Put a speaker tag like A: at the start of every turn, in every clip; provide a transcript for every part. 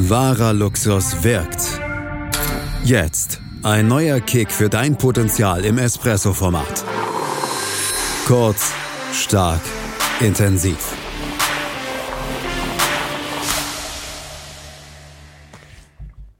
A: Wahrer Luxus wirkt. Jetzt ein neuer Kick für dein Potenzial im Espresso-Format. Kurz, stark, intensiv.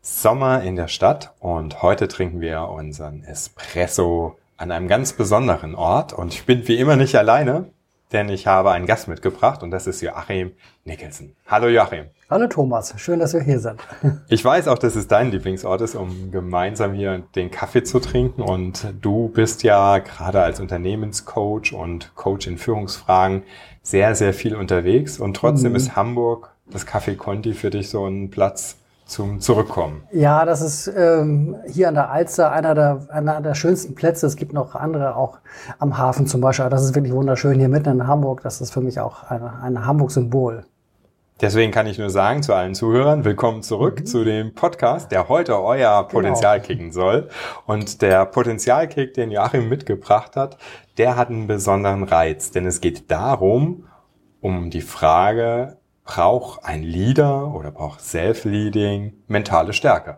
B: Sommer in der Stadt und heute trinken wir unseren Espresso an einem ganz besonderen Ort und ich bin wie immer nicht alleine, denn ich habe einen Gast mitgebracht und das ist Joachim Nicholson. Hallo Joachim.
C: Hallo Thomas, schön, dass wir hier sind.
B: Ich weiß auch, dass es dein Lieblingsort ist, um gemeinsam hier den Kaffee zu trinken und du bist ja gerade als Unternehmenscoach und Coach in Führungsfragen sehr, sehr viel unterwegs und trotzdem mhm. ist Hamburg, das Café Conti für dich so ein Platz, zum Zurückkommen.
C: Ja, das ist ähm, hier an der Alster einer der, einer der schönsten Plätze. Es gibt noch andere auch am Hafen zum Beispiel. Das ist wirklich wunderschön hier mitten in Hamburg. Das ist für mich auch ein, ein Hamburg-Symbol.
B: Deswegen kann ich nur sagen zu allen Zuhörern, willkommen zurück mhm. zu dem Podcast, der heute euer genau. Potenzial genau. kicken soll. Und der Potenzialkick, den Joachim mitgebracht hat, der hat einen besonderen Reiz, denn es geht darum, um die Frage, braucht ein Leader oder braucht Self-Leading mentale Stärke?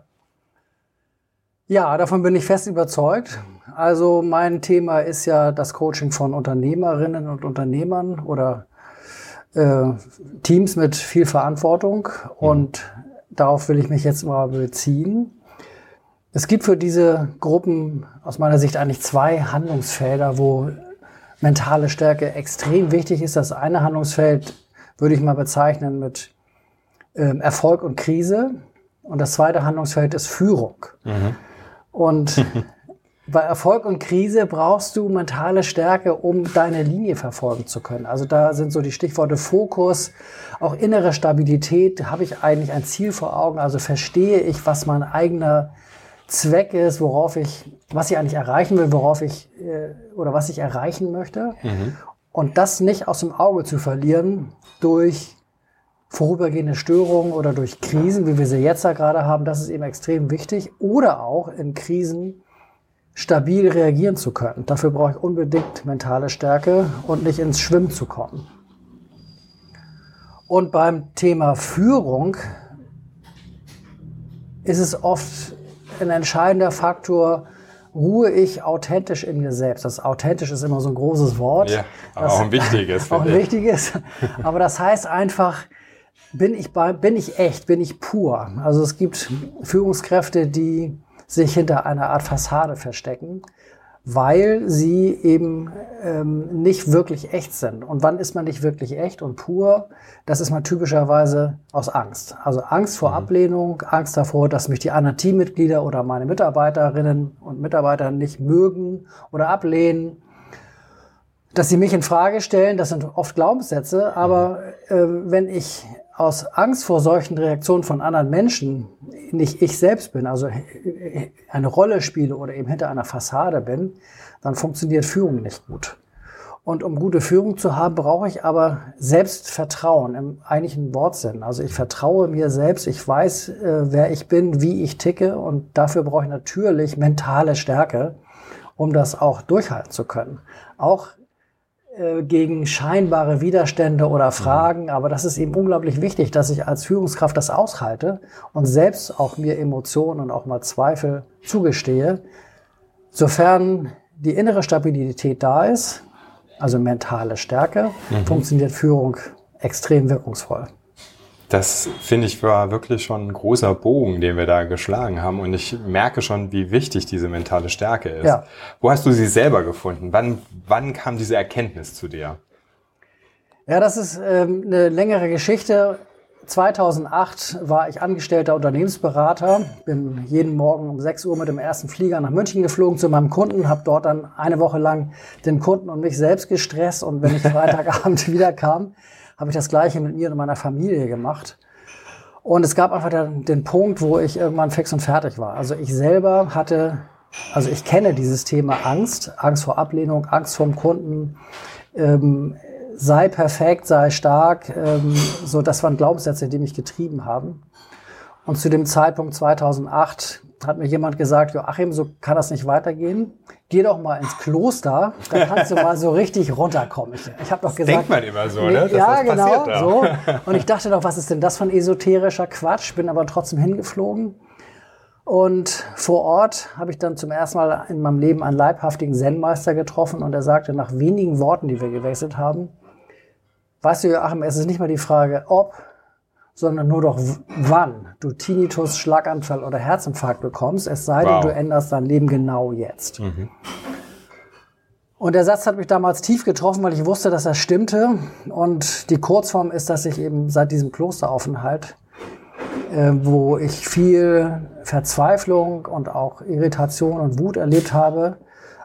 C: Ja, davon bin ich fest überzeugt. Also mein Thema ist ja das Coaching von Unternehmerinnen und Unternehmern oder äh, Teams mit viel Verantwortung und mhm. darauf will ich mich jetzt mal beziehen. Es gibt für diese Gruppen aus meiner Sicht eigentlich zwei Handlungsfelder, wo mentale Stärke extrem wichtig ist. Das eine Handlungsfeld würde ich mal bezeichnen mit ähm, Erfolg und Krise. Und das zweite Handlungsfeld ist Führung. Mhm. Und bei Erfolg und Krise brauchst du mentale Stärke, um deine Linie verfolgen zu können. Also da sind so die Stichworte Fokus, auch innere Stabilität. Habe ich eigentlich ein Ziel vor Augen? Also verstehe ich, was mein eigener Zweck ist, worauf ich, was ich eigentlich erreichen will, worauf ich äh, oder was ich erreichen möchte. Mhm. Und das nicht aus dem Auge zu verlieren durch vorübergehende Störungen oder durch Krisen, wie wir sie jetzt ja gerade haben, das ist eben extrem wichtig. Oder auch in Krisen stabil reagieren zu können. Dafür brauche ich unbedingt mentale Stärke und nicht ins Schwimmen zu kommen. Und beim Thema Führung ist es oft ein entscheidender Faktor, ruhe ich authentisch in mir selbst. Das authentisch ist immer so ein großes Wort. Ja,
B: aber das, auch ein wichtiges.
C: auch ein wichtiges. Aber das heißt einfach, bin ich, bei, bin ich echt, bin ich pur. Also es gibt Führungskräfte, die sich hinter einer Art Fassade verstecken weil sie eben ähm, nicht wirklich echt sind. Und wann ist man nicht wirklich echt und pur? Das ist man typischerweise aus Angst. Also Angst vor mhm. Ablehnung, Angst davor, dass mich die anderen Teammitglieder oder meine Mitarbeiterinnen und Mitarbeiter nicht mögen oder ablehnen, dass sie mich in Frage stellen. Das sind oft Glaubenssätze. Aber mhm. äh, wenn ich aus Angst vor solchen Reaktionen von anderen Menschen nicht ich selbst bin, also eine Rolle spiele oder eben hinter einer Fassade bin, dann funktioniert Führung nicht gut. Und um gute Führung zu haben, brauche ich aber Selbstvertrauen im eigentlichen Wortsinn. Also ich vertraue mir selbst, ich weiß, äh, wer ich bin, wie ich ticke und dafür brauche ich natürlich mentale Stärke, um das auch durchhalten zu können. Auch gegen scheinbare Widerstände oder Fragen, aber das ist eben unglaublich wichtig, dass ich als Führungskraft das aushalte und selbst auch mir Emotionen und auch mal Zweifel zugestehe. Sofern die innere Stabilität da ist, also mentale Stärke, mhm. funktioniert Führung extrem wirkungsvoll.
B: Das finde ich war wirklich schon ein großer Bogen, den wir da geschlagen haben. Und ich merke schon, wie wichtig diese mentale Stärke ist. Ja. Wo hast du sie selber gefunden? Wann, wann kam diese Erkenntnis zu dir?
C: Ja, das ist ähm, eine längere Geschichte. 2008 war ich angestellter Unternehmensberater, bin jeden Morgen um 6 Uhr mit dem ersten Flieger nach München geflogen zu meinem Kunden, habe dort dann eine Woche lang den Kunden und mich selbst gestresst und wenn ich Freitagabend wiederkam, habe ich das Gleiche mit mir und meiner Familie gemacht. Und es gab einfach den, den Punkt, wo ich irgendwann fix und fertig war. Also ich selber hatte, also ich kenne dieses Thema Angst, Angst vor Ablehnung, Angst vom Kunden, ähm, sei perfekt, sei stark. Ähm, so, das waren Glaubenssätze, die mich getrieben haben. Und zu dem Zeitpunkt 2008 hat mir jemand gesagt, Joachim, so kann das nicht weitergehen. Geh doch mal ins Kloster, da kannst du mal so richtig runterkommen. Ich, ich habe doch gesagt,
B: denkt man immer so, ne? Dass
C: ja,
B: das
C: genau,
B: da.
C: so. Und ich dachte doch, was ist denn das für ein esoterischer Quatsch? Bin aber trotzdem hingeflogen. Und vor Ort habe ich dann zum ersten Mal in meinem Leben einen leibhaftigen Zen-Meister getroffen und er sagte nach wenigen Worten, die wir gewechselt haben, weißt du, Joachim, es ist nicht mal die Frage, ob, sondern nur doch wann du Tinnitus, Schlaganfall oder Herzinfarkt bekommst, es sei
B: Wow.
C: denn, du änderst dein Leben genau jetzt. Und der Satz hat mich damals tief getroffen, weil ich wusste, dass er stimmte. Und die Kurzform ist, dass ich eben seit diesem Klosteraufenthalt, äh, wo ich viel Verzweiflung und auch Irritation und Wut erlebt habe,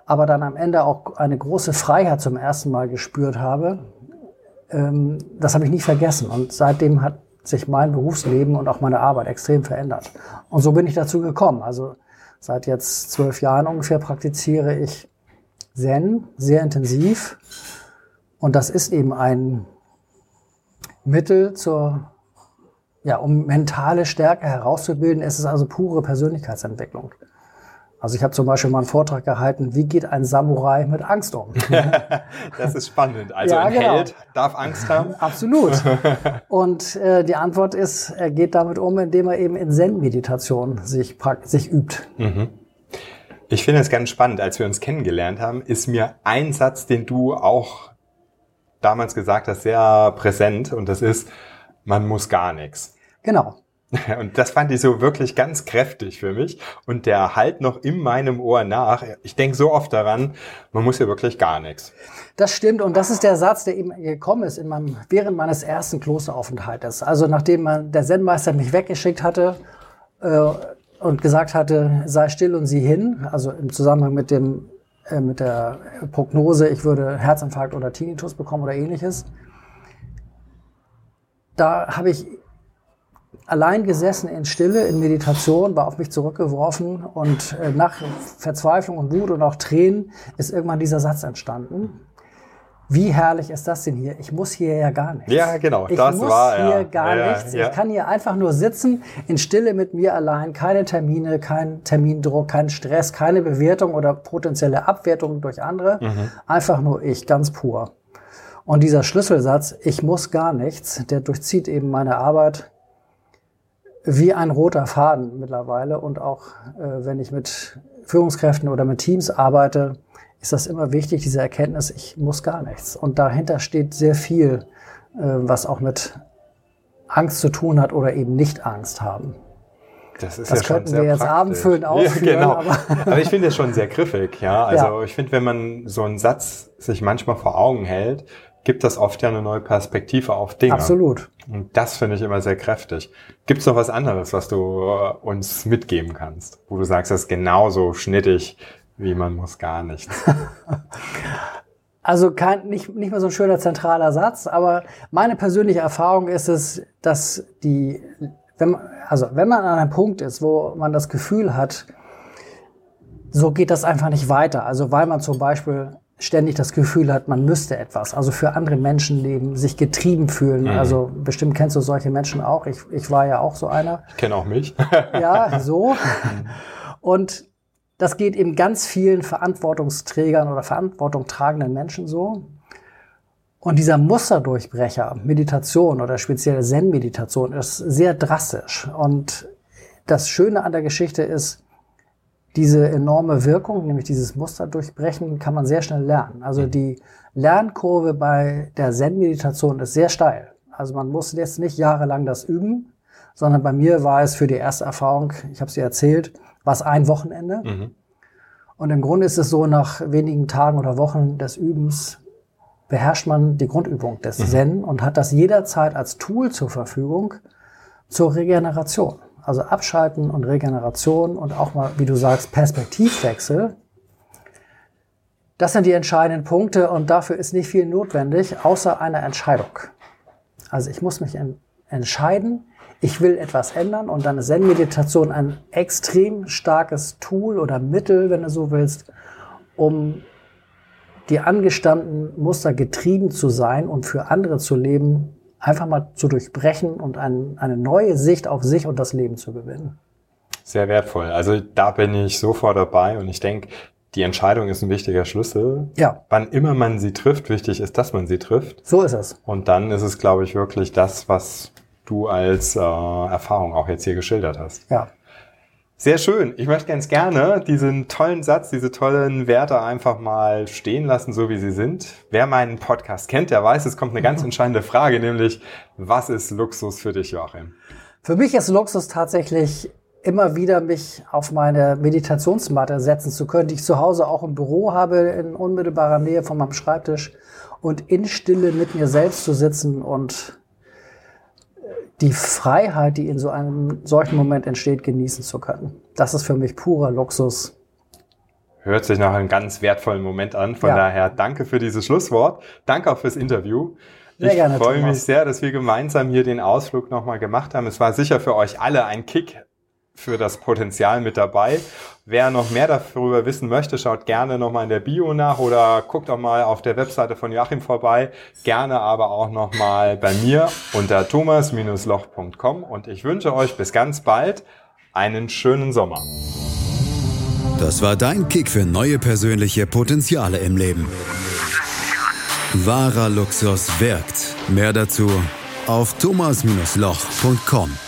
C: aber dann am Ende auch eine große Freiheit zum ersten Mal gespürt habe, ähm, das habe ich nie vergessen. Und seitdem hat sich mein Berufsleben und auch meine Arbeit extrem verändert. Und so bin ich dazu gekommen. Also seit jetzt zwölf Jahren ungefähr praktiziere ich Zen sehr intensiv. Und das ist eben ein Mittel zur, ja, um mentale Stärke herauszubilden. Es ist also pure Persönlichkeitsentwicklung. Also ich habe zum Beispiel mal einen Vortrag gehalten, wie geht ein Samurai mit Angst um?
B: Das ist spannend. Also
C: Ja,
B: ein
C: genau.
B: Held darf Angst haben.
C: Absolut. Und äh, die Antwort ist, er geht damit um, indem er eben in Zen-Meditation sich, sich übt.
B: Ich finde es ganz spannend. Als wir uns kennengelernt haben, ist mir ein Satz, den du auch damals gesagt hast, sehr präsent. Und das ist, man muss gar nichts.
C: Genau.
B: Und das fand ich so wirklich ganz kräftig für mich. Und der halt noch in meinem Ohr nach. Ich denke so oft daran, man muss ja wirklich gar nichts.
C: Das stimmt und das ist der Satz, der eben gekommen ist in meinem, während meines ersten Klosteraufenthaltes. Also nachdem der Zen-Meister mich weggeschickt hatte äh, und gesagt hatte, sei still und sieh hin, also im Zusammenhang mit dem äh, mit der Prognose, ich würde Herzinfarkt oder Tinnitus bekommen oder ähnliches. Da habe ich allein gesessen in Stille, in Meditation, war auf mich zurückgeworfen und äh, nach Verzweiflung und Wut und auch Tränen ist irgendwann dieser Satz entstanden. Wie herrlich ist das denn hier? Ich muss hier ja gar nichts.
B: Ja, genau,
C: Ich
B: das
C: muss
B: war,
C: hier
B: ja.
C: gar
B: Ja,
C: nichts.
B: ja.
C: Ich kann hier einfach nur sitzen, in Stille mit mir allein, keine Termine, kein Termindruck, kein Stress, keine Bewertung oder potenzielle Abwertung durch andere.
B: Mhm.
C: Einfach nur ich, ganz pur. Und dieser Schlüsselsatz, ich muss gar nichts, der durchzieht eben meine Arbeit wie ein roter Faden mittlerweile. Und auch äh, wenn ich mit Führungskräften oder mit Teams arbeite, ist das immer wichtig, diese Erkenntnis, ich muss gar nichts. Und dahinter steht sehr viel, äh, was auch mit Angst zu tun hat oder eben nicht Angst haben.
B: Das ist
C: Das
B: ja schon
C: könnten
B: sehr
C: wir jetzt
B: praktisch.
C: abendfüllend ausführen,
B: Ja, genau.
C: aber-
B: Aber, ich finde es schon sehr griffig, ja. Also
C: Ja.
B: ich finde, wenn man so einen Satz sich manchmal vor Augen hält, gibt das oft ja eine neue Perspektive auf Dinge.
C: Absolut.
B: Und das finde ich immer sehr kräftig. Gibt es noch was anderes, was du äh, uns mitgeben kannst, wo du sagst, das ist genauso schnittig, wie man muss gar nichts.
C: Also kein, nicht, nicht mehr so ein schöner zentraler Satz, aber meine persönliche Erfahrung ist es, dass die, wenn man, also wenn man an einem Punkt ist, wo man das Gefühl hat, so geht das einfach nicht weiter. Also weil man zum Beispiel ständig das Gefühl hat, man müsste etwas, also für andere Menschen leben, sich getrieben fühlen. Also bestimmt kennst du solche Menschen auch. Ich, ich war ja auch so einer.
B: Ich kenne auch mich.
C: Ja, so. Und das geht eben ganz vielen Verantwortungsträgern oder Verantwortung tragenden Menschen so. Und dieser Musterdurchbrecher, Meditation oder spezielle Zen-Meditation ist sehr drastisch. Und das Schöne an der Geschichte ist, diese enorme Wirkung, nämlich dieses Musterdurchbrechen, kann man sehr schnell lernen. Also die Lernkurve bei der Zen-Meditation ist sehr steil. Also man muss jetzt nicht jahrelang das üben, sondern bei mir war es für die erste Erfahrung, ich habe sie erzählt, war es ein Wochenende. Und im Grunde ist es so, nach wenigen Tagen oder Wochen des Übens beherrscht man die Grundübung des Zen und hat das jederzeit als Tool zur Verfügung zur Regeneration. Also Abschalten und Regeneration und auch mal, wie du sagst, Perspektivwechsel. Das sind die entscheidenden Punkte und dafür ist nicht viel notwendig, außer einer Entscheidung. Also ich muss mich en entscheiden, ich will etwas ändern und dann ist Zen-Meditation ein extrem starkes Tool oder Mittel, wenn du so willst, um die angestammten Muster getrieben zu sein und für andere zu leben, einfach mal zu durchbrechen und ein, eine neue Sicht auf sich und das Leben zu gewinnen.
B: Sehr wertvoll. Also da bin ich sofort dabei und ich denke, die Entscheidung ist ein wichtiger Schlüssel.
C: Ja.
B: Wann immer man sie trifft, wichtig ist, dass man sie trifft.
C: So ist es.
B: Und dann ist es, glaube ich, wirklich das, was du als äh, Erfahrung auch jetzt hier geschildert hast.
C: Ja.
B: Sehr schön. Ich möchte ganz gerne diesen tollen Satz, diese tollen Werte einfach mal stehen lassen, so wie sie sind. Wer meinen Podcast kennt, der weiß, es kommt eine ganz entscheidende Frage, nämlich, was ist Luxus für dich, Joachim?
C: Für mich ist Luxus tatsächlich immer wieder mich auf meine Meditationsmatte setzen zu können, die ich zu Hause auch im Büro habe, in unmittelbarer Nähe von meinem Schreibtisch und in Stille mit mir selbst zu sitzen und die Freiheit, die in so einem solchen Moment entsteht, genießen zu können. Das ist für mich purer Luxus.
B: Hört sich nach einem ganz wertvollen Moment an. Von
C: Ja.
B: daher danke für dieses Schlusswort. Danke auch fürs Interview.
C: Sehr
B: ich
C: gerne,
B: freue
C: Thomas.
B: mich sehr, dass wir gemeinsam hier den Ausflug nochmal gemacht haben. Es war sicher für euch alle ein Kick für das Potenzial mit dabei. Wer noch mehr darüber wissen möchte, schaut gerne nochmal in der Bio nach oder guckt auch mal auf der Webseite von Joachim vorbei. Gerne aber auch nochmal bei mir unter thomas-loch.com und ich wünsche euch bis ganz bald einen schönen Sommer.
A: Das war dein Kick für neue persönliche Potenziale im Leben. Wahrer Luxus wirkt. Mehr dazu auf thomas-loch.com.